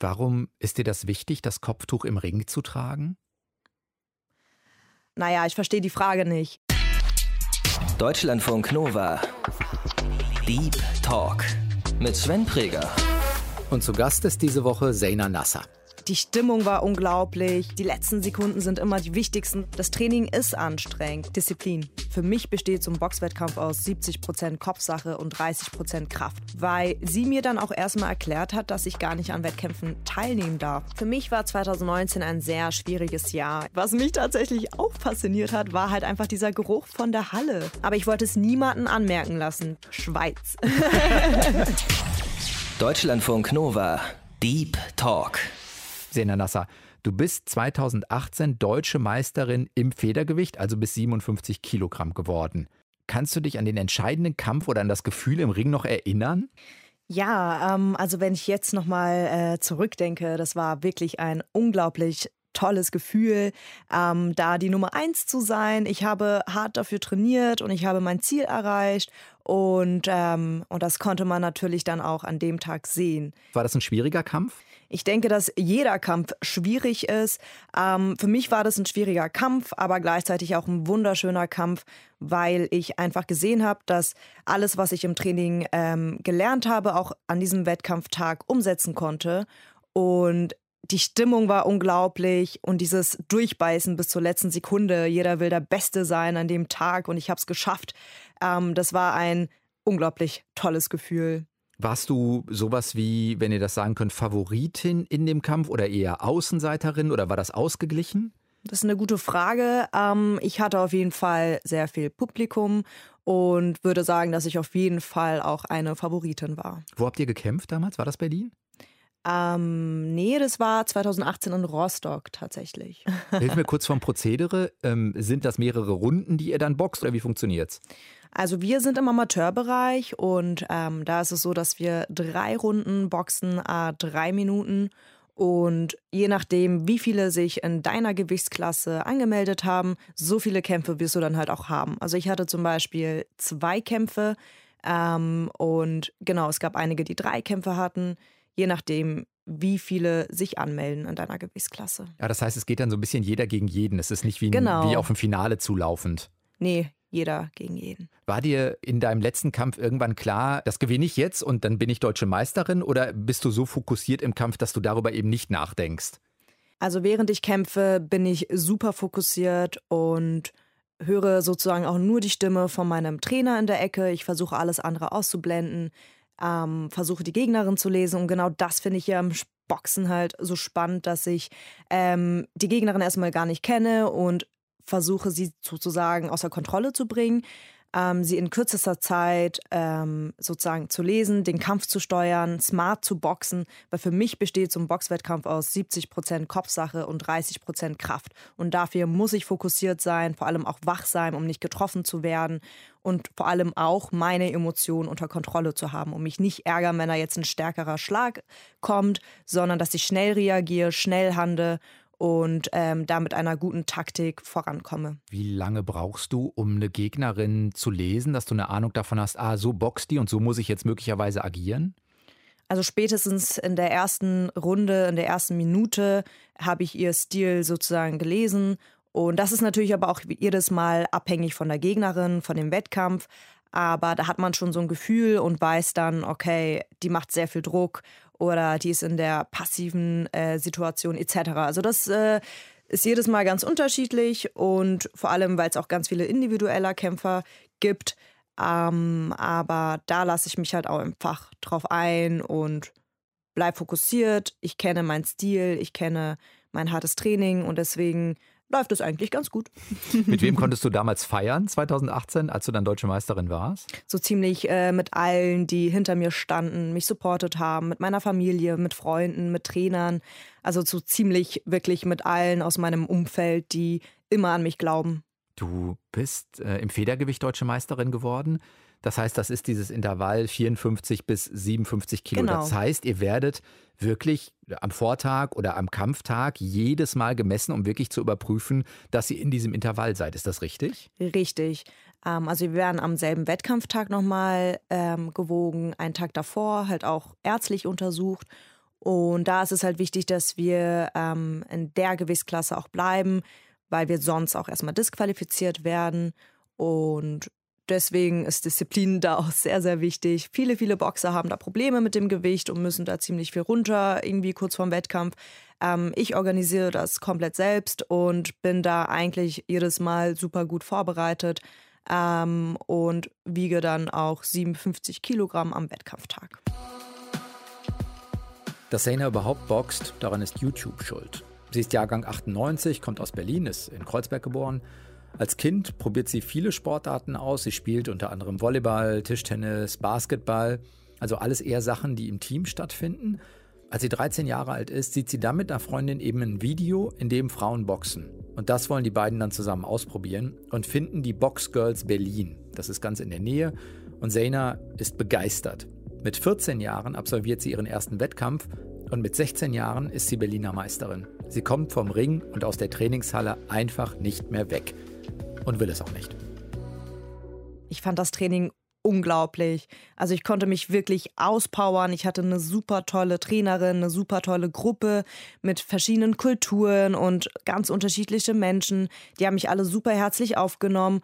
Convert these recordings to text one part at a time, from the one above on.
Warum ist dir das wichtig, das Kopftuch im Ring zu tragen? Naja, ich verstehe die Frage nicht. Deutschlandfunk Nova. Deep Talk mit Sven Preger. Und zu Gast ist diese Woche Seyna Nasser. Die Stimmung war unglaublich. Die letzten Sekunden sind immer die wichtigsten. Das Training ist anstrengend. Disziplin. Für mich besteht so ein Boxwettkampf aus 70% Kopfsache und 30% Kraft. Weil sie mir dann auch erstmal erklärt hat, dass ich gar nicht an Wettkämpfen teilnehmen darf. Für mich war 2019 ein sehr schwieriges Jahr. Was mich tatsächlich auch fasziniert hat, war halt einfach dieser Geruch von der Halle. Aber ich wollte es niemanden anmerken lassen. Schweiz. Deutschlandfunk Nova. Deep Talk. Sena Nasser, du bist 2018 deutsche Meisterin im Federgewicht, also bis 57 Kilogramm geworden. Kannst du dich an den entscheidenden Kampf oder an das Gefühl im Ring noch erinnern? Ja, ähm, also wenn ich jetzt nochmal äh, zurückdenke, das war wirklich ein unglaublich tolles Gefühl, ähm, da die Nummer eins zu sein. Ich habe hart dafür trainiert und ich habe mein Ziel erreicht und, ähm, und das konnte man natürlich dann auch an dem Tag sehen. War das ein schwieriger Kampf? Ich denke, dass jeder Kampf schwierig ist. Ähm, für mich war das ein schwieriger Kampf, aber gleichzeitig auch ein wunderschöner Kampf, weil ich einfach gesehen habe, dass alles, was ich im Training ähm, gelernt habe, auch an diesem Wettkampftag umsetzen konnte. Und die Stimmung war unglaublich und dieses Durchbeißen bis zur letzten Sekunde. Jeder will der Beste sein an dem Tag und ich habe es geschafft. Ähm, das war ein unglaublich tolles Gefühl. Warst du sowas wie, wenn ihr das sagen könnt, Favoritin in dem Kampf oder eher Außenseiterin oder war das ausgeglichen? Das ist eine gute Frage. Ähm, ich hatte auf jeden Fall sehr viel Publikum und würde sagen, dass ich auf jeden Fall auch eine Favoritin war. Wo habt ihr gekämpft damals? War das Berlin? Ähm, nee, das war 2018 in Rostock tatsächlich. Hilf mir kurz vom Prozedere. Ähm, sind das mehrere Runden, die ihr dann boxt oder wie funktioniert's? Also wir sind im Amateurbereich und ähm, da ist es so, dass wir drei Runden boxen, äh, drei Minuten. Und je nachdem, wie viele sich in deiner Gewichtsklasse angemeldet haben, so viele Kämpfe wirst du dann halt auch haben. Also ich hatte zum Beispiel zwei Kämpfe ähm, und genau, es gab einige, die drei Kämpfe hatten, je nachdem, wie viele sich anmelden in deiner Gewichtsklasse. Ja, das heißt, es geht dann so ein bisschen jeder gegen jeden. Es ist nicht wie, genau. wie auf dem Finale zulaufend. Nee, jeder gegen jeden. War dir in deinem letzten Kampf irgendwann klar, das gewinne ich jetzt und dann bin ich deutsche Meisterin oder bist du so fokussiert im Kampf, dass du darüber eben nicht nachdenkst? Also während ich kämpfe, bin ich super fokussiert und höre sozusagen auch nur die Stimme von meinem Trainer in der Ecke. Ich versuche alles andere auszublenden, ähm, versuche die Gegnerin zu lesen. Und genau das finde ich ja im Boxen halt so spannend, dass ich ähm, die Gegnerin erstmal gar nicht kenne und versuche sie sozusagen außer Kontrolle zu bringen, ähm, sie in kürzester Zeit ähm, sozusagen zu lesen, den Kampf zu steuern, smart zu boxen, weil für mich besteht so ein Boxwettkampf aus 70% Kopfsache und 30% Kraft. Und dafür muss ich fokussiert sein, vor allem auch wach sein, um nicht getroffen zu werden und vor allem auch meine Emotionen unter Kontrolle zu haben, um mich nicht ärgern, wenn da jetzt ein stärkerer Schlag kommt, sondern dass ich schnell reagiere, schnell handle und ähm, da mit einer guten Taktik vorankomme. Wie lange brauchst du, um eine Gegnerin zu lesen, dass du eine Ahnung davon hast, ah, so boxt die und so muss ich jetzt möglicherweise agieren? Also spätestens in der ersten Runde, in der ersten Minute habe ich ihr Stil sozusagen gelesen. Und das ist natürlich aber auch jedes Mal abhängig von der Gegnerin, von dem Wettkampf. Aber da hat man schon so ein Gefühl und weiß dann, okay, die macht sehr viel Druck oder die ist in der passiven äh, Situation etc. Also das äh, ist jedes Mal ganz unterschiedlich und vor allem, weil es auch ganz viele individueller Kämpfer gibt. Ähm, aber da lasse ich mich halt auch einfach drauf ein und bleib fokussiert. Ich kenne meinen Stil, ich kenne mein hartes Training und deswegen läuft es eigentlich ganz gut. Mit wem konntest du damals feiern, 2018, als du dann deutsche Meisterin warst? So ziemlich äh, mit allen, die hinter mir standen, mich supportet haben, mit meiner Familie, mit Freunden, mit Trainern. Also so ziemlich wirklich mit allen aus meinem Umfeld, die immer an mich glauben. Du bist äh, im Federgewicht deutsche Meisterin geworden. Das heißt, das ist dieses Intervall 54 bis 57 Kilo. Genau. Das heißt, ihr werdet wirklich am Vortag oder am Kampftag jedes Mal gemessen, um wirklich zu überprüfen, dass ihr in diesem Intervall seid. Ist das richtig? Richtig. Ähm, also wir werden am selben Wettkampftag nochmal ähm, gewogen, einen Tag davor halt auch ärztlich untersucht. Und da ist es halt wichtig, dass wir ähm, in der Gewichtsklasse auch bleiben, weil wir sonst auch erstmal disqualifiziert werden. Und deswegen ist Disziplin da auch sehr, sehr wichtig. Viele, viele Boxer haben da Probleme mit dem Gewicht und müssen da ziemlich viel runter, irgendwie kurz vorm Wettkampf. Ähm, ich organisiere das komplett selbst und bin da eigentlich jedes Mal super gut vorbereitet ähm, und wiege dann auch 57 Kilogramm am Wettkampftag. Dass Sena überhaupt boxt, daran ist YouTube schuld. Sie ist Jahrgang 98, kommt aus Berlin, ist in Kreuzberg geboren als Kind probiert sie viele Sportarten aus. Sie spielt unter anderem Volleyball, Tischtennis, Basketball, also alles eher Sachen, die im Team stattfinden. Als sie 13 Jahre alt ist, sieht sie dann mit einer Freundin eben ein Video, in dem Frauen boxen. Und das wollen die beiden dann zusammen ausprobieren und finden die Box Girls Berlin. Das ist ganz in der Nähe und Zeyna ist begeistert. Mit 14 Jahren absolviert sie ihren ersten Wettkampf und mit 16 Jahren ist sie Berliner Meisterin. Sie kommt vom Ring und aus der Trainingshalle einfach nicht mehr weg und will es auch nicht. Ich fand das Training unglaublich. Also ich konnte mich wirklich auspowern. Ich hatte eine super tolle Trainerin, eine super tolle Gruppe mit verschiedenen Kulturen und ganz unterschiedliche Menschen. Die haben mich alle super herzlich aufgenommen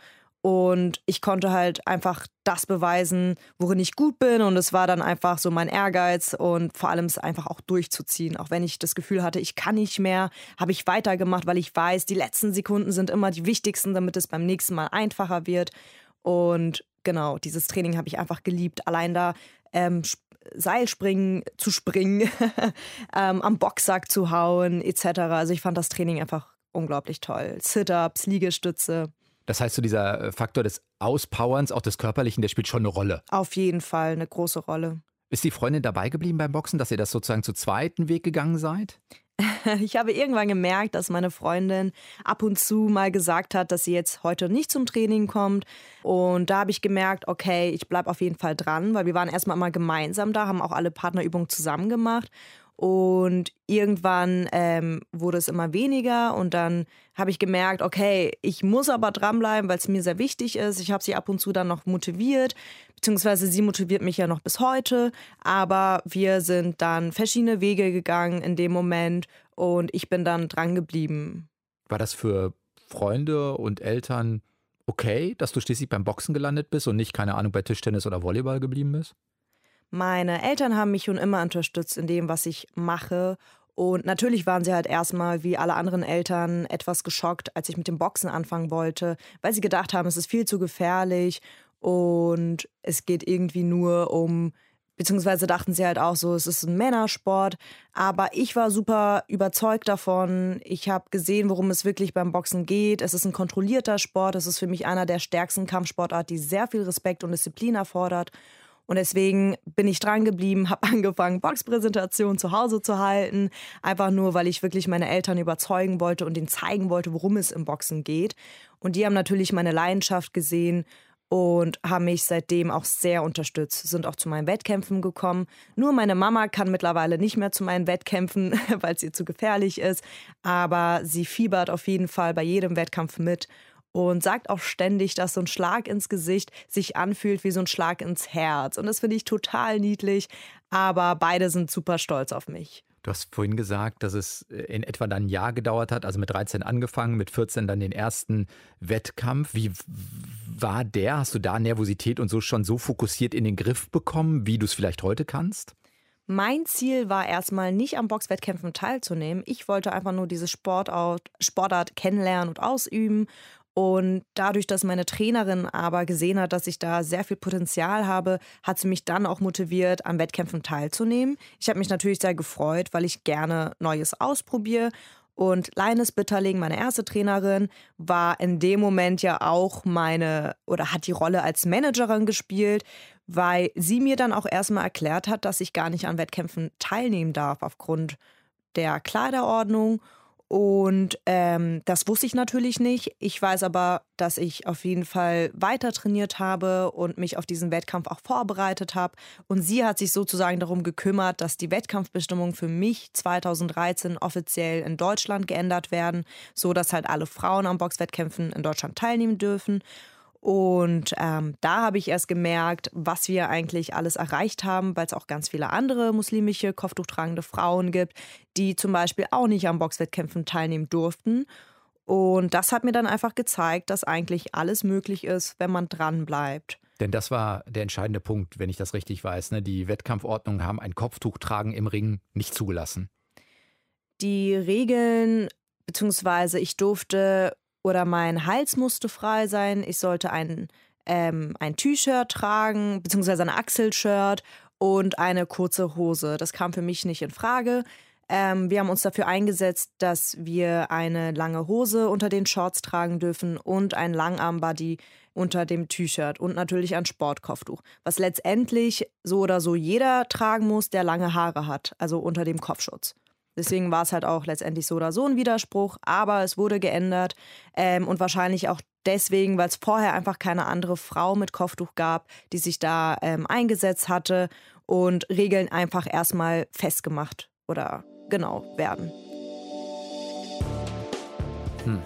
und ich konnte halt einfach das beweisen, worin ich gut bin. Und es war dann einfach so mein Ehrgeiz und vor allem es einfach auch durchzuziehen. Auch wenn ich das Gefühl hatte, ich kann nicht mehr, habe ich weitergemacht, weil ich weiß, die letzten Sekunden sind immer die wichtigsten, damit es beim nächsten Mal einfacher wird. Und genau, dieses Training habe ich einfach geliebt. Allein da ähm, Seilspringen zu springen, ähm, am Boxsack zu hauen, etc. Also ich fand das Training einfach unglaublich toll. Sit-ups, Liegestütze. Das heißt, so dieser äh, Faktor des Auspowerns, auch des Körperlichen, der spielt schon eine Rolle. Auf jeden Fall eine große Rolle. Ist die Freundin dabei geblieben beim Boxen, dass ihr das sozusagen zu zweiten Weg gegangen seid? Ich habe irgendwann gemerkt, dass meine Freundin ab und zu mal gesagt hat, dass sie jetzt heute nicht zum Training kommt. Und da habe ich gemerkt, okay, ich bleibe auf jeden Fall dran, weil wir waren erstmal immer gemeinsam da, haben auch alle Partnerübungen zusammen gemacht. Und irgendwann ähm, wurde es immer weniger und dann habe ich gemerkt, okay, ich muss aber dranbleiben, weil es mir sehr wichtig ist. Ich habe sie ab und zu dann noch motiviert, beziehungsweise sie motiviert mich ja noch bis heute. Aber wir sind dann verschiedene Wege gegangen in dem Moment und ich bin dann dran geblieben. War das für Freunde und Eltern okay, dass du schließlich beim Boxen gelandet bist und nicht, keine Ahnung, bei Tischtennis oder Volleyball geblieben bist? Meine Eltern haben mich schon immer unterstützt in dem, was ich mache. Und natürlich waren sie halt erstmal, wie alle anderen Eltern, etwas geschockt, als ich mit dem Boxen anfangen wollte, weil sie gedacht haben, es ist viel zu gefährlich und es geht irgendwie nur um, beziehungsweise dachten sie halt auch so, es ist ein Männersport. Aber ich war super überzeugt davon. Ich habe gesehen, worum es wirklich beim Boxen geht. Es ist ein kontrollierter Sport. Es ist für mich einer der stärksten Kampfsportarten, die sehr viel Respekt und Disziplin erfordert. Und deswegen bin ich dran geblieben, habe angefangen, Boxpräsentationen zu Hause zu halten. Einfach nur, weil ich wirklich meine Eltern überzeugen wollte und ihnen zeigen wollte, worum es im Boxen geht. Und die haben natürlich meine Leidenschaft gesehen und haben mich seitdem auch sehr unterstützt, sind auch zu meinen Wettkämpfen gekommen. Nur meine Mama kann mittlerweile nicht mehr zu meinen Wettkämpfen, weil es ihr zu gefährlich ist, aber sie fiebert auf jeden Fall bei jedem Wettkampf mit und sagt auch ständig, dass so ein Schlag ins Gesicht sich anfühlt wie so ein Schlag ins Herz. Und das finde ich total niedlich, aber beide sind super stolz auf mich. Du hast vorhin gesagt, dass es äh, in etwa dann ein Jahr gedauert hat, also mit 13 angefangen, mit 14 dann den ersten Wettkampf. Wie war der? Hast du da Nervosität und so schon so fokussiert in den Griff bekommen, wie du es vielleicht heute kannst? Mein Ziel war erstmal nicht am Boxwettkämpfen teilzunehmen. Ich wollte einfach nur diese Sportart, Sportart kennenlernen und ausüben und dadurch, dass meine Trainerin aber gesehen hat, dass ich da sehr viel Potenzial habe, hat sie mich dann auch motiviert, an Wettkämpfen teilzunehmen. Ich habe mich natürlich sehr gefreut, weil ich gerne Neues ausprobiere. Und Leines Bitterling, meine erste Trainerin, war in dem Moment ja auch meine oder hat die Rolle als Managerin gespielt, weil sie mir dann auch erstmal erklärt hat, dass ich gar nicht an Wettkämpfen teilnehmen darf aufgrund der Kleiderordnung und ähm, das wusste ich natürlich nicht. Ich weiß aber, dass ich auf jeden Fall weiter trainiert habe und mich auf diesen Wettkampf auch vorbereitet habe. Und sie hat sich sozusagen darum gekümmert, dass die Wettkampfbestimmungen für mich 2013 offiziell in Deutschland geändert werden, so dass halt alle Frauen am Boxwettkämpfen in Deutschland teilnehmen dürfen. Und ähm, da habe ich erst gemerkt, was wir eigentlich alles erreicht haben, weil es auch ganz viele andere muslimische Kopftuchtragende Frauen gibt, die zum Beispiel auch nicht am Boxwettkämpfen teilnehmen durften. Und das hat mir dann einfach gezeigt, dass eigentlich alles möglich ist, wenn man dran bleibt. Denn das war der entscheidende Punkt, wenn ich das richtig weiß. Ne? Die Wettkampfordnungen haben ein Kopftuchtragen im Ring nicht zugelassen. Die Regeln, beziehungsweise ich durfte oder mein Hals musste frei sein, ich sollte ein, ähm, ein T-Shirt tragen, beziehungsweise ein Achselshirt und eine kurze Hose. Das kam für mich nicht in Frage. Ähm, wir haben uns dafür eingesetzt, dass wir eine lange Hose unter den Shorts tragen dürfen und ein Langarmbody unter dem T-Shirt und natürlich ein Sportkopftuch, was letztendlich so oder so jeder tragen muss, der lange Haare hat, also unter dem Kopfschutz. Deswegen war es halt auch letztendlich so oder so ein Widerspruch, aber es wurde geändert ähm, und wahrscheinlich auch deswegen, weil es vorher einfach keine andere Frau mit Kopftuch gab, die sich da ähm, eingesetzt hatte und Regeln einfach erstmal festgemacht oder genau werden. Hm.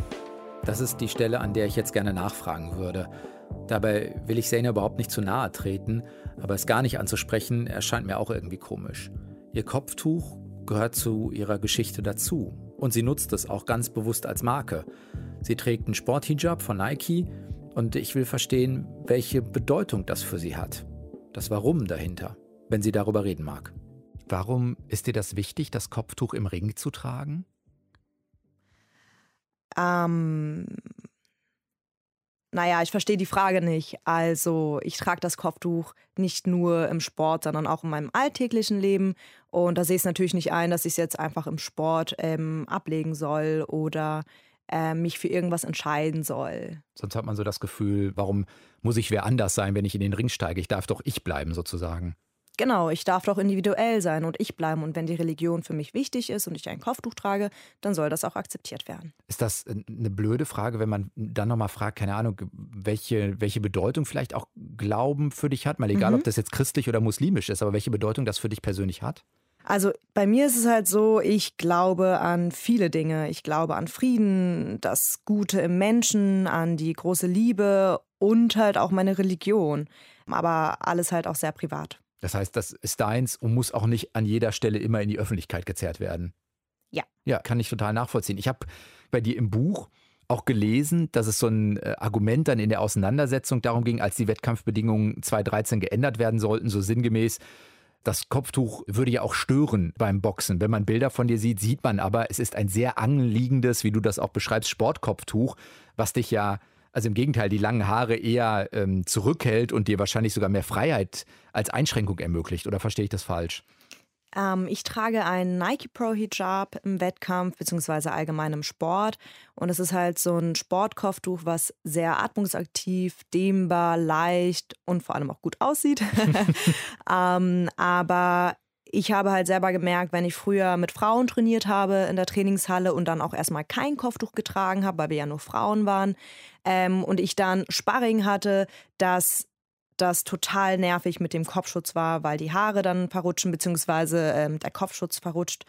Das ist die Stelle, an der ich jetzt gerne nachfragen würde. Dabei will ich Sena überhaupt nicht zu nahe treten, aber es gar nicht anzusprechen, erscheint mir auch irgendwie komisch. Ihr Kopftuch gehört zu ihrer Geschichte dazu und sie nutzt es auch ganz bewusst als Marke. Sie trägt einen Sporthijab von Nike und ich will verstehen, welche Bedeutung das für sie hat. Das Warum dahinter, wenn sie darüber reden mag. Warum ist dir das wichtig, das Kopftuch im Ring zu tragen? Ähm, naja, ich verstehe die Frage nicht. Also, ich trage das Kopftuch nicht nur im Sport, sondern auch in meinem alltäglichen Leben. Und da sehe ich es natürlich nicht ein, dass ich es jetzt einfach im Sport ähm, ablegen soll oder äh, mich für irgendwas entscheiden soll. Sonst hat man so das Gefühl, warum muss ich wer anders sein, wenn ich in den Ring steige? Ich darf doch ich bleiben, sozusagen. Genau, ich darf doch individuell sein und ich bleiben. Und wenn die Religion für mich wichtig ist und ich ein Kopftuch trage, dann soll das auch akzeptiert werden. Ist das eine blöde Frage, wenn man dann nochmal fragt, keine Ahnung, welche, welche Bedeutung vielleicht auch Glauben für dich hat? Mal egal, mhm. ob das jetzt christlich oder muslimisch ist, aber welche Bedeutung das für dich persönlich hat? Also bei mir ist es halt so, ich glaube an viele Dinge. Ich glaube an Frieden, das Gute im Menschen, an die große Liebe und halt auch meine Religion. Aber alles halt auch sehr privat. Das heißt, das ist deins und muss auch nicht an jeder Stelle immer in die Öffentlichkeit gezerrt werden. Ja. Ja, kann ich total nachvollziehen. Ich habe bei dir im Buch auch gelesen, dass es so ein äh, Argument dann in der Auseinandersetzung darum ging, als die Wettkampfbedingungen 2013 geändert werden sollten, so sinngemäß, das Kopftuch würde ja auch stören beim Boxen. Wenn man Bilder von dir sieht, sieht man aber, es ist ein sehr anliegendes, wie du das auch beschreibst, Sportkopftuch, was dich ja also im Gegenteil, die langen Haare eher ähm, zurückhält und dir wahrscheinlich sogar mehr Freiheit als Einschränkung ermöglicht. Oder verstehe ich das falsch? Ähm, ich trage einen Nike Pro Hijab im Wettkampf beziehungsweise allgemein im Sport. Und es ist halt so ein Sportkopftuch, was sehr atmungsaktiv, dehnbar, leicht und vor allem auch gut aussieht. ähm, aber ich habe halt selber gemerkt, wenn ich früher mit Frauen trainiert habe in der Trainingshalle und dann auch erstmal kein Kopftuch getragen habe, weil wir ja nur Frauen waren, ähm, und ich dann Sparring hatte, dass das total nervig mit dem Kopfschutz war, weil die Haare dann verrutschen, beziehungsweise ähm, der Kopfschutz verrutscht.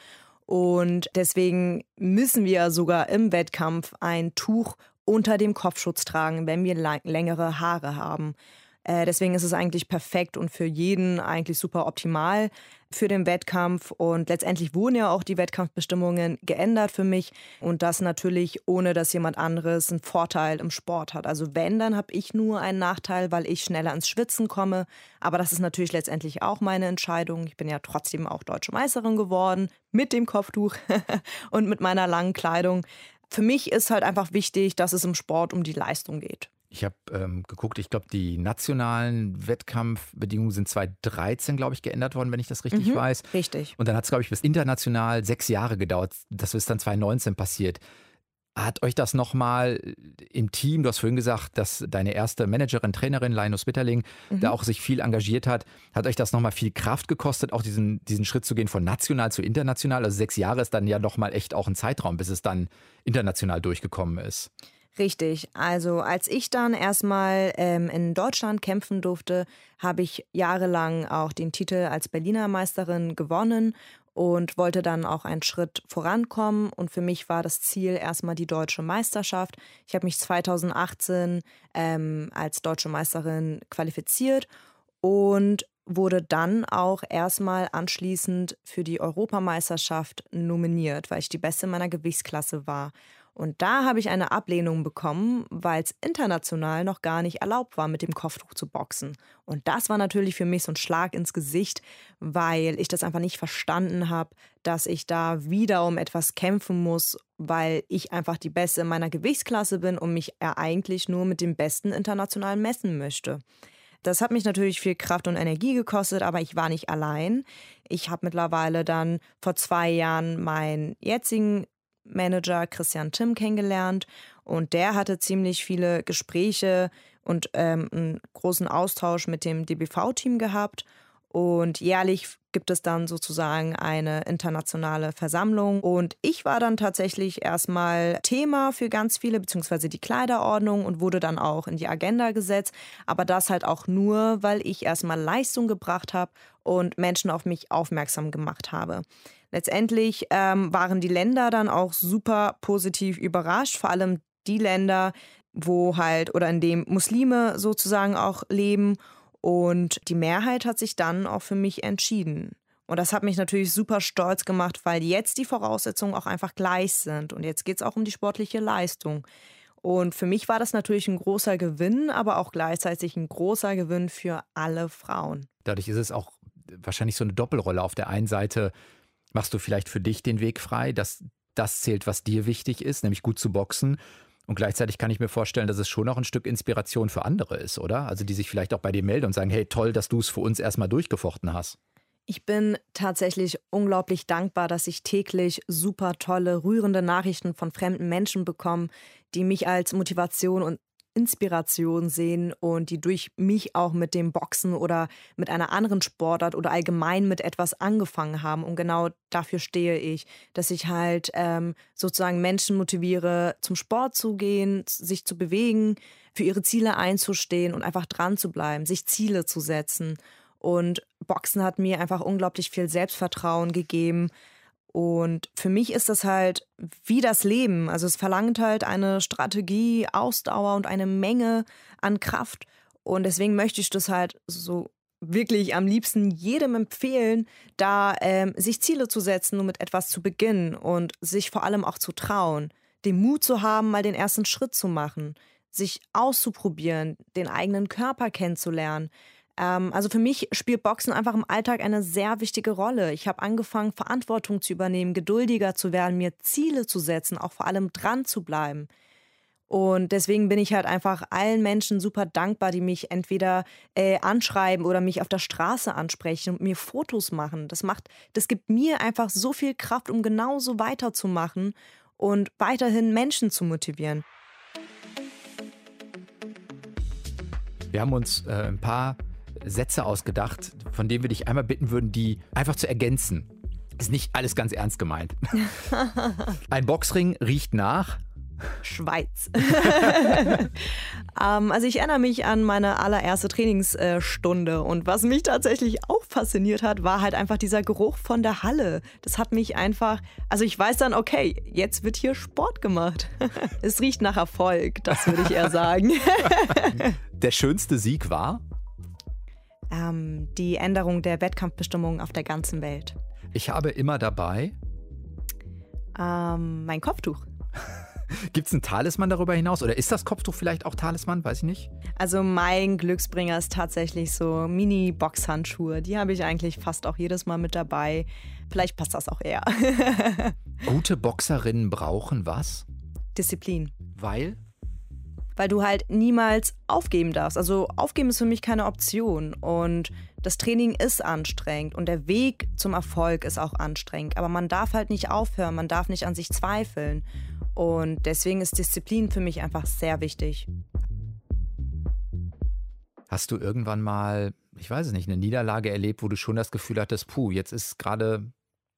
Und deswegen müssen wir sogar im Wettkampf ein Tuch unter dem Kopfschutz tragen, wenn wir längere Haare haben. Äh, deswegen ist es eigentlich perfekt und für jeden eigentlich super optimal für den Wettkampf. Und letztendlich wurden ja auch die Wettkampfbestimmungen geändert für mich. Und das natürlich ohne, dass jemand anderes einen Vorteil im Sport hat. Also wenn, dann habe ich nur einen Nachteil, weil ich schneller ins Schwitzen komme. Aber das ist natürlich letztendlich auch meine Entscheidung. Ich bin ja trotzdem auch deutsche Meisterin geworden mit dem Kopftuch und mit meiner langen Kleidung. Für mich ist halt einfach wichtig, dass es im Sport um die Leistung geht. Ich habe ähm, geguckt, ich glaube, die nationalen Wettkampfbedingungen sind 2013, glaube ich, geändert worden, wenn ich das richtig mhm, weiß. Richtig. Und dann hat es, glaube ich, bis international sechs Jahre gedauert. Das ist dann 2019 passiert. Hat euch das nochmal im Team, du hast vorhin gesagt, dass deine erste Managerin, Trainerin, Linus Bitterling, mhm. da auch sich viel engagiert hat, hat euch das nochmal viel Kraft gekostet, auch diesen, diesen Schritt zu gehen von national zu international? Also sechs Jahre ist dann ja nochmal echt auch ein Zeitraum, bis es dann international durchgekommen ist. Richtig. Also als ich dann erstmal ähm, in Deutschland kämpfen durfte, habe ich jahrelang auch den Titel als Berliner Meisterin gewonnen. und wollte dann auch einen Schritt vorankommen. Und für mich war das Ziel erstmal die deutsche Meisterschaft. Ich habe mich 2018 ähm, als deutsche Meisterin qualifiziert und wurde dann auch erstmal anschließend für die Europameisterschaft nominiert, weil ich die Beste meiner Gewichtsklasse war. Und da habe ich eine Ablehnung bekommen, weil es international noch gar nicht erlaubt war, mit dem Kopftuch zu boxen. Und das war natürlich für mich so ein Schlag ins Gesicht, weil ich das einfach nicht verstanden habe, dass ich da wieder um etwas kämpfen muss, weil ich einfach die Beste in meiner Gewichtsklasse bin und mich ja eigentlich nur mit dem Besten international messen möchte. Das hat mich natürlich viel Kraft und Energie gekostet, aber ich war nicht allein. Ich habe mittlerweile dann vor zwei Jahren meinen jetzigen Manager Christian Tim kennengelernt und der hatte ziemlich viele Gespräche und ähm, einen großen Austausch mit dem DBV-Team gehabt. Und jährlich gibt es dann sozusagen eine internationale Versammlung. Und ich war dann tatsächlich erstmal Thema für ganz viele, beziehungsweise die Kleiderordnung und wurde dann auch in die Agenda gesetzt. Aber das halt auch nur, weil ich erstmal Leistung gebracht habe und Menschen auf mich aufmerksam gemacht habe. Letztendlich ähm, waren die Länder dann auch super positiv überrascht, vor allem die Länder, wo halt oder in dem Muslime sozusagen auch leben. Und die Mehrheit hat sich dann auch für mich entschieden. Und das hat mich natürlich super stolz gemacht, weil jetzt die Voraussetzungen auch einfach gleich sind. Und jetzt geht es auch um die sportliche Leistung. Und für mich war das natürlich ein großer Gewinn, aber auch gleichzeitig ein großer Gewinn für alle Frauen. Dadurch ist es auch wahrscheinlich so eine Doppelrolle. Auf der einen Seite machst du vielleicht für dich den Weg frei, dass das zählt, was dir wichtig ist, nämlich gut zu boxen. Und gleichzeitig kann ich mir vorstellen, dass es schon auch ein Stück Inspiration für andere ist, oder? Also die sich vielleicht auch bei dir melden und sagen, hey, toll, dass du es für uns erstmal durchgefochten hast. Ich bin tatsächlich unglaublich dankbar, dass ich täglich super tolle, rührende Nachrichten von fremden Menschen bekomme, die mich als Motivation und Inspiration sehen und die durch mich auch mit dem Boxen oder mit einer anderen Sportart oder allgemein mit etwas angefangen haben. Und genau dafür stehe ich, dass ich halt ähm, sozusagen Menschen motiviere, zum Sport zu gehen, sich zu bewegen, für ihre Ziele einzustehen und einfach dran zu bleiben, sich Ziele zu setzen. Und Boxen hat mir einfach unglaublich viel Selbstvertrauen gegeben, und für mich ist das halt wie das Leben. Also es verlangt halt eine Strategie, Ausdauer und eine Menge an Kraft. Und deswegen möchte ich das halt so wirklich am liebsten jedem empfehlen, da ähm, sich Ziele zu setzen und mit etwas zu beginnen und sich vor allem auch zu trauen, den Mut zu haben, mal den ersten Schritt zu machen, sich auszuprobieren, den eigenen Körper kennenzulernen. Ähm, also für mich spielt Boxen einfach im Alltag eine sehr wichtige Rolle. Ich habe angefangen, Verantwortung zu übernehmen, geduldiger zu werden, mir Ziele zu setzen, auch vor allem dran zu bleiben. Und deswegen bin ich halt einfach allen Menschen super dankbar, die mich entweder äh, anschreiben oder mich auf der Straße ansprechen und mir Fotos machen. Das macht, das gibt mir einfach so viel Kraft, um genauso weiterzumachen und weiterhin Menschen zu motivieren. Wir haben uns äh, ein paar Sätze ausgedacht, von denen wir dich einmal bitten würden, die einfach zu ergänzen. Ist nicht alles ganz ernst gemeint. Ein Boxring riecht nach. Schweiz. ähm, also ich erinnere mich an meine allererste Trainingsstunde und was mich tatsächlich auch fasziniert hat, war halt einfach dieser Geruch von der Halle. Das hat mich einfach, also ich weiß dann, okay, jetzt wird hier Sport gemacht. es riecht nach Erfolg, das würde ich eher sagen. der schönste Sieg war? Ähm, die Änderung der Wettkampfbestimmungen auf der ganzen Welt? Ich habe immer dabei. Ähm, mein Kopftuch. Gibt es einen Talisman darüber hinaus? Oder ist das Kopftuch vielleicht auch Talisman? Weiß ich nicht. Also mein Glücksbringer ist tatsächlich so Mini-Boxhandschuhe. Die habe ich eigentlich fast auch jedes Mal mit dabei. Vielleicht passt das auch eher. Gute Boxerinnen brauchen was? Disziplin. Weil? Weil du halt niemals aufgeben darfst. Also aufgeben ist für mich keine Option und das Training ist anstrengend und der Weg zum Erfolg ist auch anstrengend, aber man darf halt nicht aufhören, man darf nicht an sich zweifeln und deswegen ist Disziplin für mich einfach sehr wichtig. Hast du irgendwann mal, ich weiß es nicht, eine Niederlage erlebt, wo du schon das Gefühl hattest, puh, jetzt ist gerade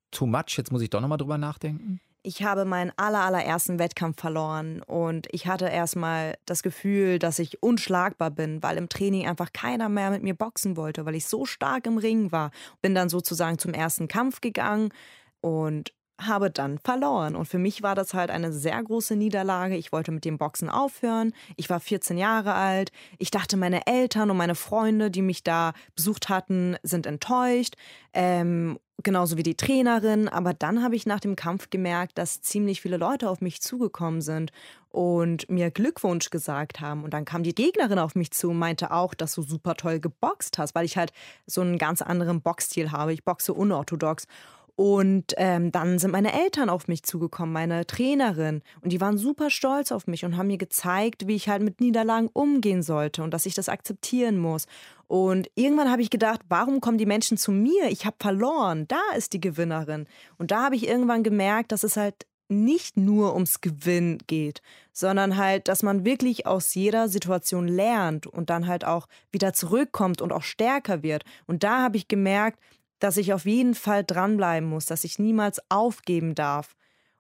too much, jetzt muss ich doch nochmal drüber nachdenken? Ich habe meinen allerallerersten Wettkampf verloren und ich hatte erstmal das Gefühl, dass ich unschlagbar bin, weil im Training einfach keiner mehr mit mir boxen wollte, weil ich so stark im Ring war. Bin dann sozusagen zum ersten Kampf gegangen und habe dann verloren. Und für mich war das halt eine sehr große Niederlage. Ich wollte mit dem Boxen aufhören. Ich war 14 Jahre alt. Ich dachte, meine Eltern und meine Freunde, die mich da besucht hatten, sind enttäuscht. Ähm, genauso wie die Trainerin. Aber dann habe ich nach dem Kampf gemerkt, dass ziemlich viele Leute auf mich zugekommen sind und mir Glückwunsch gesagt haben. Und dann kam die Gegnerin auf mich zu und meinte auch, dass du super toll geboxt hast, weil ich halt so einen ganz anderen Boxstil habe. Ich boxe unorthodox. Und ähm, dann sind meine Eltern auf mich zugekommen, meine Trainerin. Und die waren super stolz auf mich und haben mir gezeigt, wie ich halt mit Niederlagen umgehen sollte und dass ich das akzeptieren muss. Und irgendwann habe ich gedacht, warum kommen die Menschen zu mir? Ich habe verloren. Da ist die Gewinnerin. Und da habe ich irgendwann gemerkt, dass es halt nicht nur ums Gewinn geht, sondern halt, dass man wirklich aus jeder Situation lernt und dann halt auch wieder zurückkommt und auch stärker wird. Und da habe ich gemerkt, dass ich auf jeden Fall dranbleiben muss, dass ich niemals aufgeben darf.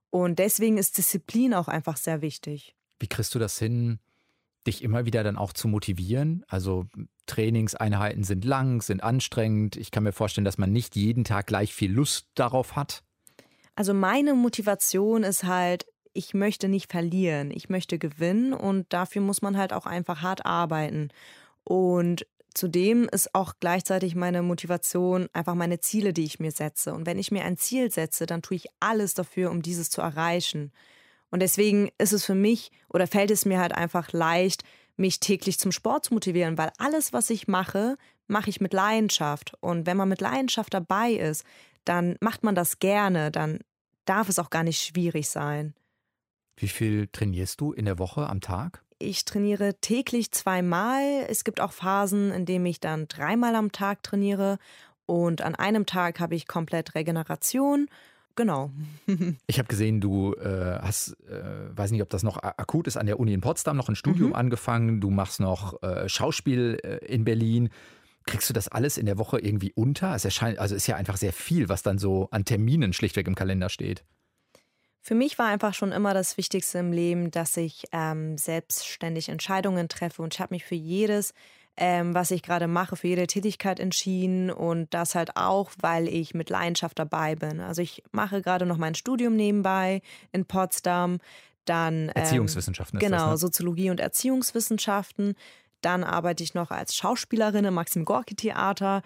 Und deswegen ist Disziplin auch einfach sehr wichtig. Wie kriegst du das hin, dich immer wieder dann auch zu motivieren? Also Trainingseinheiten sind lang, sind anstrengend. Ich kann mir vorstellen, dass man nicht jeden Tag gleich viel Lust darauf hat. Also meine Motivation ist halt, ich möchte nicht verlieren, ich möchte gewinnen und dafür muss man halt auch einfach hart arbeiten. Und zudem ist auch gleichzeitig meine Motivation einfach meine Ziele, die ich mir setze. Und wenn ich mir ein Ziel setze, dann tue ich alles dafür, um dieses zu erreichen. Und deswegen ist es für mich oder fällt es mir halt einfach leicht, mich täglich zum Sport zu motivieren, weil alles, was ich mache, mache ich mit Leidenschaft. Und wenn man mit Leidenschaft dabei ist, dann macht man das gerne, dann darf es auch gar nicht schwierig sein. Wie viel trainierst du in der Woche am Tag? Ich trainiere täglich zweimal. Es gibt auch Phasen, in denen ich dann dreimal am Tag trainiere. Und an einem Tag habe ich komplett Regeneration Genau. ich habe gesehen, du äh, hast, äh, weiß nicht, ob das noch akut ist, an der Uni in Potsdam noch ein Studium mhm. angefangen. Du machst noch äh, Schauspiel äh, in Berlin. Kriegst du das alles in der Woche irgendwie unter? Es erscheint, also ist ja einfach sehr viel, was dann so an Terminen schlichtweg im Kalender steht. Für mich war einfach schon immer das Wichtigste im Leben, dass ich ähm, selbstständig Entscheidungen treffe und ich habe mich für jedes ähm, was ich gerade mache, für jede Tätigkeit entschieden und das halt auch, weil ich mit Leidenschaft dabei bin. Also ich mache gerade noch mein Studium nebenbei in Potsdam, dann ähm, Erziehungswissenschaften. Genau, das, ne? Soziologie und Erziehungswissenschaften. Dann arbeite ich noch als Schauspielerin im Maxim Gorki Theater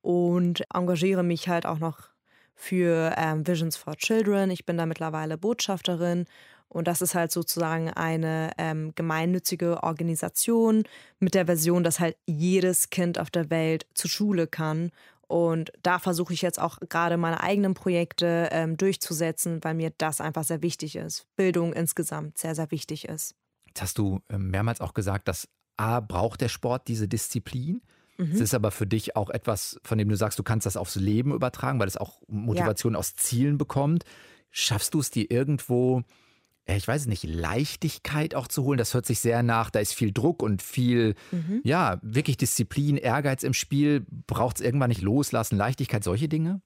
und engagiere mich halt auch noch für ähm, Visions for Children. Ich bin da mittlerweile Botschafterin und das ist halt sozusagen eine ähm, gemeinnützige Organisation mit der Version, dass halt jedes Kind auf der Welt zur Schule kann. Und da versuche ich jetzt auch gerade meine eigenen Projekte ähm, durchzusetzen, weil mir das einfach sehr wichtig ist. Bildung insgesamt sehr, sehr wichtig ist. Jetzt hast du ähm, mehrmals auch gesagt, dass A, braucht der Sport diese Disziplin. Es mhm. ist aber für dich auch etwas, von dem du sagst, du kannst das aufs Leben übertragen, weil es auch Motivation ja. aus Zielen bekommt. Schaffst du es dir irgendwo äh, ich weiß nicht, Leichtigkeit auch zu holen. Das hört sich sehr nach, da ist viel Druck und viel, mhm. ja, wirklich Disziplin, Ehrgeiz im Spiel. Braucht es irgendwann nicht loslassen, Leichtigkeit, solche Dinge?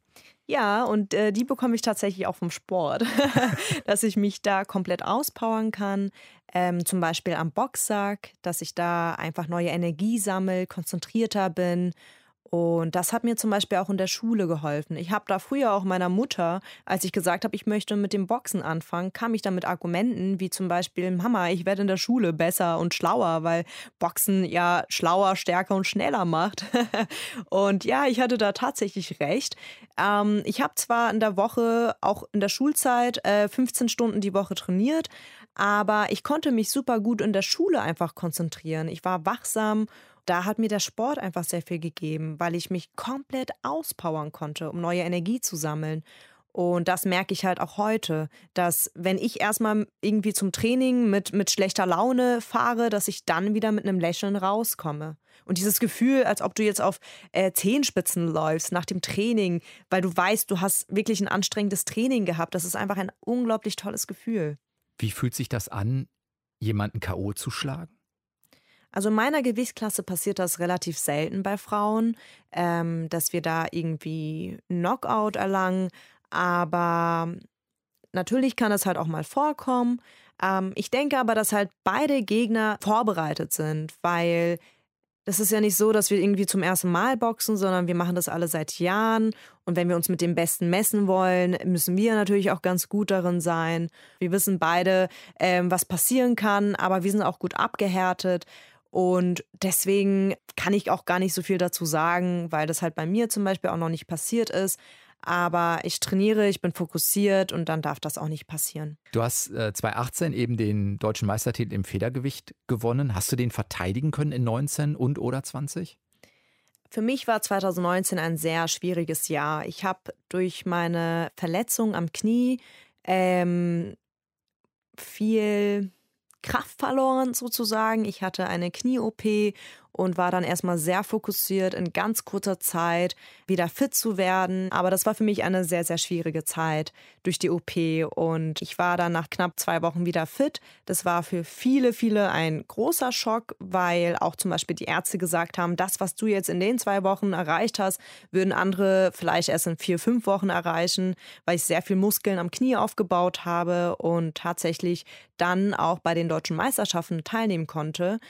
Ja, und äh, die bekomme ich tatsächlich auch vom Sport, dass ich mich da komplett auspowern kann. Ähm, zum Beispiel am Boxsack, dass ich da einfach neue Energie sammle, konzentrierter bin und das hat mir zum Beispiel auch in der Schule geholfen. Ich habe da früher auch meiner Mutter, als ich gesagt habe, ich möchte mit dem Boxen anfangen, kam ich dann mit Argumenten wie zum Beispiel, Mama, ich werde in der Schule besser und schlauer, weil Boxen ja schlauer, stärker und schneller macht. und ja, ich hatte da tatsächlich recht. Ähm, ich habe zwar in der Woche, auch in der Schulzeit, äh, 15 Stunden die Woche trainiert, aber ich konnte mich super gut in der Schule einfach konzentrieren. Ich war wachsam da hat mir der Sport einfach sehr viel gegeben, weil ich mich komplett auspowern konnte, um neue Energie zu sammeln. Und das merke ich halt auch heute, dass wenn ich erstmal irgendwie zum Training mit, mit schlechter Laune fahre, dass ich dann wieder mit einem Lächeln rauskomme. Und dieses Gefühl, als ob du jetzt auf äh, Zehenspitzen läufst nach dem Training, weil du weißt, du hast wirklich ein anstrengendes Training gehabt, das ist einfach ein unglaublich tolles Gefühl. Wie fühlt sich das an, jemanden K.O. zu schlagen? Also in meiner Gewichtsklasse passiert das relativ selten bei Frauen, ähm, dass wir da irgendwie Knockout erlangen. Aber Natürlich kann es halt auch mal vorkommen. Ähm, ich denke aber, dass halt beide Gegner vorbereitet sind, weil es ist ja nicht so, dass wir irgendwie zum ersten Mal boxen, sondern wir machen das alle seit Jahren. Und wenn wir uns mit dem Besten messen wollen, müssen wir natürlich auch ganz gut darin sein. Wir wissen beide, ähm, was passieren kann, aber wir sind auch gut abgehärtet. Und deswegen kann ich auch gar nicht so viel dazu sagen, weil das halt bei mir zum Beispiel auch noch nicht passiert ist. Aber ich trainiere, ich bin fokussiert und dann darf das auch nicht passieren. Du hast äh, 2018 eben den deutschen Meistertitel im Federgewicht gewonnen. Hast du den verteidigen können in 19 und oder 20? Für mich war 2019 ein sehr schwieriges Jahr. Ich habe durch meine Verletzung am Knie ähm, viel Kraft verloren sozusagen. Ich hatte eine Knie-OP und war dann erstmal sehr fokussiert, in ganz kurzer Zeit wieder fit zu werden. Aber das war für mich eine sehr, sehr schwierige Zeit durch die OP und ich war dann nach knapp zwei Wochen wieder fit. Das war für viele, viele ein großer Schock, weil auch zum Beispiel die Ärzte gesagt haben, das, was du jetzt in den zwei Wochen erreicht hast, würden andere vielleicht erst in vier, fünf Wochen erreichen, weil ich sehr viel Muskeln am Knie aufgebaut habe und tatsächlich dann auch bei den deutschen Meisterschaften teilnehmen konnte.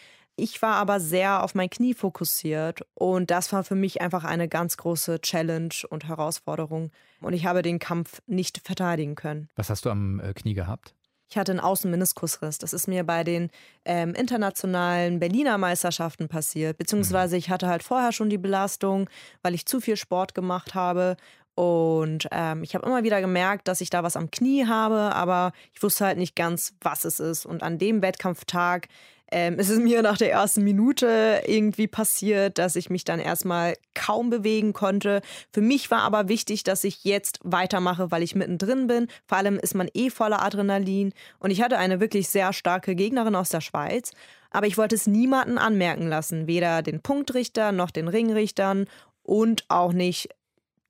Ich war aber sehr auf mein Knie fokussiert und das war für mich einfach eine ganz große Challenge und Herausforderung. Und ich habe den Kampf nicht verteidigen können. Was hast du am äh, Knie gehabt? Ich hatte einen Außenmeniskusriss. Das ist mir bei den ähm, internationalen Berliner Meisterschaften passiert. Beziehungsweise mhm. ich hatte halt vorher schon die Belastung, weil ich zu viel Sport gemacht habe. Und ähm, ich habe immer wieder gemerkt, dass ich da was am Knie habe, aber ich wusste halt nicht ganz, was es ist. Und an dem Wettkampftag ähm, es ist mir nach der ersten Minute irgendwie passiert, dass ich mich dann erstmal kaum bewegen konnte. Für mich war aber wichtig, dass ich jetzt weitermache, weil ich mittendrin bin. Vor allem ist man eh voller Adrenalin. Und ich hatte eine wirklich sehr starke Gegnerin aus der Schweiz. Aber ich wollte es niemanden anmerken lassen, weder den Punktrichter noch den Ringrichtern und auch nicht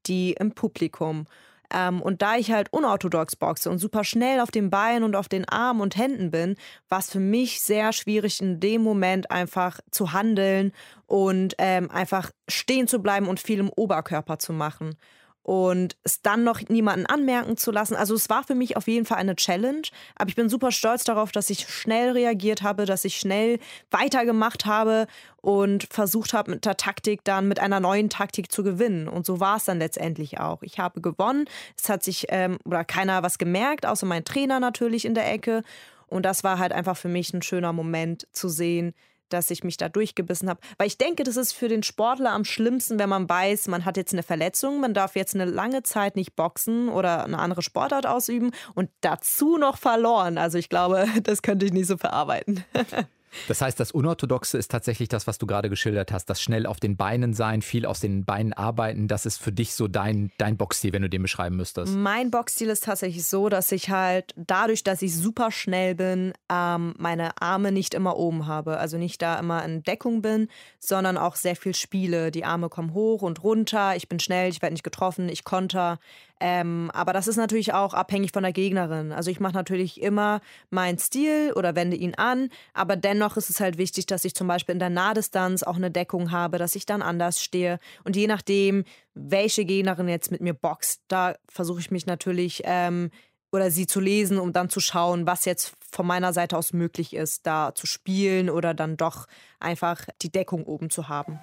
die im Publikum. Ähm, und da ich halt unorthodox boxe und super schnell auf den Beinen und auf den Armen und Händen bin, war es für mich sehr schwierig, in dem Moment einfach zu handeln und ähm, einfach stehen zu bleiben und viel im Oberkörper zu machen und es dann noch niemanden anmerken zu lassen. Also es war für mich auf jeden Fall eine Challenge, aber ich bin super stolz darauf, dass ich schnell reagiert habe, dass ich schnell weitergemacht habe und versucht habe mit der Taktik dann mit einer neuen Taktik zu gewinnen. Und so war es dann letztendlich auch. Ich habe gewonnen. Es hat sich ähm, oder keiner was gemerkt, außer mein Trainer natürlich in der Ecke. Und das war halt einfach für mich ein schöner Moment zu sehen, dass ich mich da durchgebissen habe. Weil ich denke, das ist für den Sportler am schlimmsten, wenn man weiß, man hat jetzt eine Verletzung, man darf jetzt eine lange Zeit nicht boxen oder eine andere Sportart ausüben und dazu noch verloren. Also ich glaube, das könnte ich nicht so verarbeiten. Das heißt, das Unorthodoxe ist tatsächlich das, was du gerade geschildert hast. Das schnell auf den Beinen sein, viel aus den Beinen arbeiten. Das ist für dich so dein, dein Boxstil, wenn du den beschreiben müsstest. Mein Boxstil ist tatsächlich so, dass ich halt dadurch, dass ich super schnell bin, ähm, meine Arme nicht immer oben habe. Also nicht da immer in Deckung bin, sondern auch sehr viel spiele. Die Arme kommen hoch und runter. Ich bin schnell, ich werde nicht getroffen, ich konter. Ähm, aber das ist natürlich auch abhängig von der Gegnerin. Also ich mache natürlich immer meinen Stil oder wende ihn an, aber dennoch ist es halt wichtig, dass ich zum Beispiel in der Nahdistanz auch eine Deckung habe, dass ich dann anders stehe. Und je nachdem, welche Gegnerin jetzt mit mir boxt, da versuche ich mich natürlich ähm, oder sie zu lesen, um dann zu schauen, was jetzt von meiner Seite aus möglich ist, da zu spielen oder dann doch einfach die Deckung oben zu haben.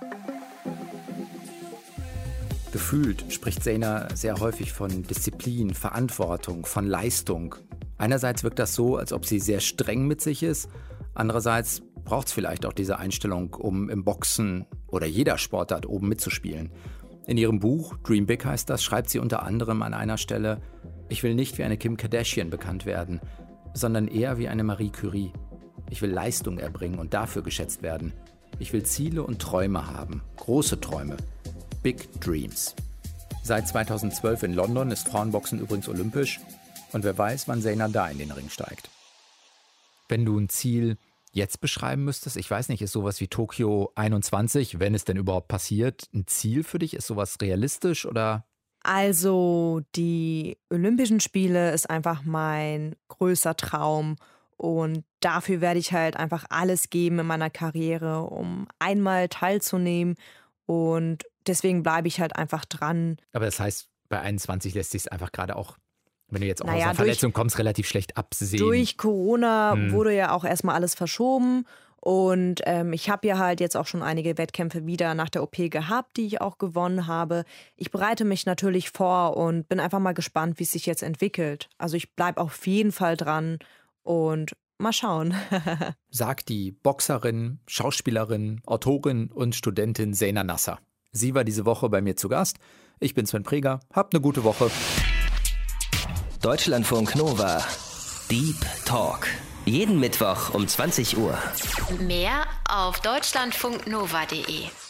Gefühlt spricht Zena sehr häufig von Disziplin, Verantwortung, von Leistung. Einerseits wirkt das so, als ob sie sehr streng mit sich ist, andererseits braucht es vielleicht auch diese Einstellung, um im Boxen oder jeder Sportart oben mitzuspielen. In ihrem Buch Dream Big heißt das, schreibt sie unter anderem an einer Stelle, ich will nicht wie eine Kim Kardashian bekannt werden, sondern eher wie eine Marie Curie. Ich will Leistung erbringen und dafür geschätzt werden. Ich will Ziele und Träume haben, große Träume. Big Dreams. Seit 2012 in London ist Frauenboxen übrigens olympisch und wer weiß, wann Zayna da in den Ring steigt. Wenn du ein Ziel jetzt beschreiben müsstest, ich weiß nicht, ist sowas wie Tokio 21, wenn es denn überhaupt passiert, ein Ziel für dich? Ist sowas realistisch oder? Also die Olympischen Spiele ist einfach mein größter Traum und dafür werde ich halt einfach alles geben in meiner Karriere, um einmal teilzunehmen und deswegen bleibe ich halt einfach dran. Aber das heißt, bei 21 lässt sich es einfach gerade auch Wenn du jetzt auch Naja, aus einer durch- Verletzung kommst, relativ schlecht absehen. Durch Corona Hm. wurde ja auch erstmal alles verschoben. Und ähm, ich habe ja halt jetzt auch schon einige Wettkämpfe wieder nach der OP gehabt, die ich auch gewonnen habe. Ich bereite mich natürlich vor und bin einfach mal gespannt, wie es sich jetzt entwickelt. Also ich bleibe auf jeden Fall dran und mal schauen. sagt die Boxerin, Schauspielerin, Autorin und Studentin Sena Nasser. Sie war diese Woche bei mir zu Gast. Ich bin Sven Preger. Habt eine gute Woche. Deutschlandfunk Nova. Deep Talk. Jeden Mittwoch um 20 Uhr. Mehr auf deutschlandfunknova.de.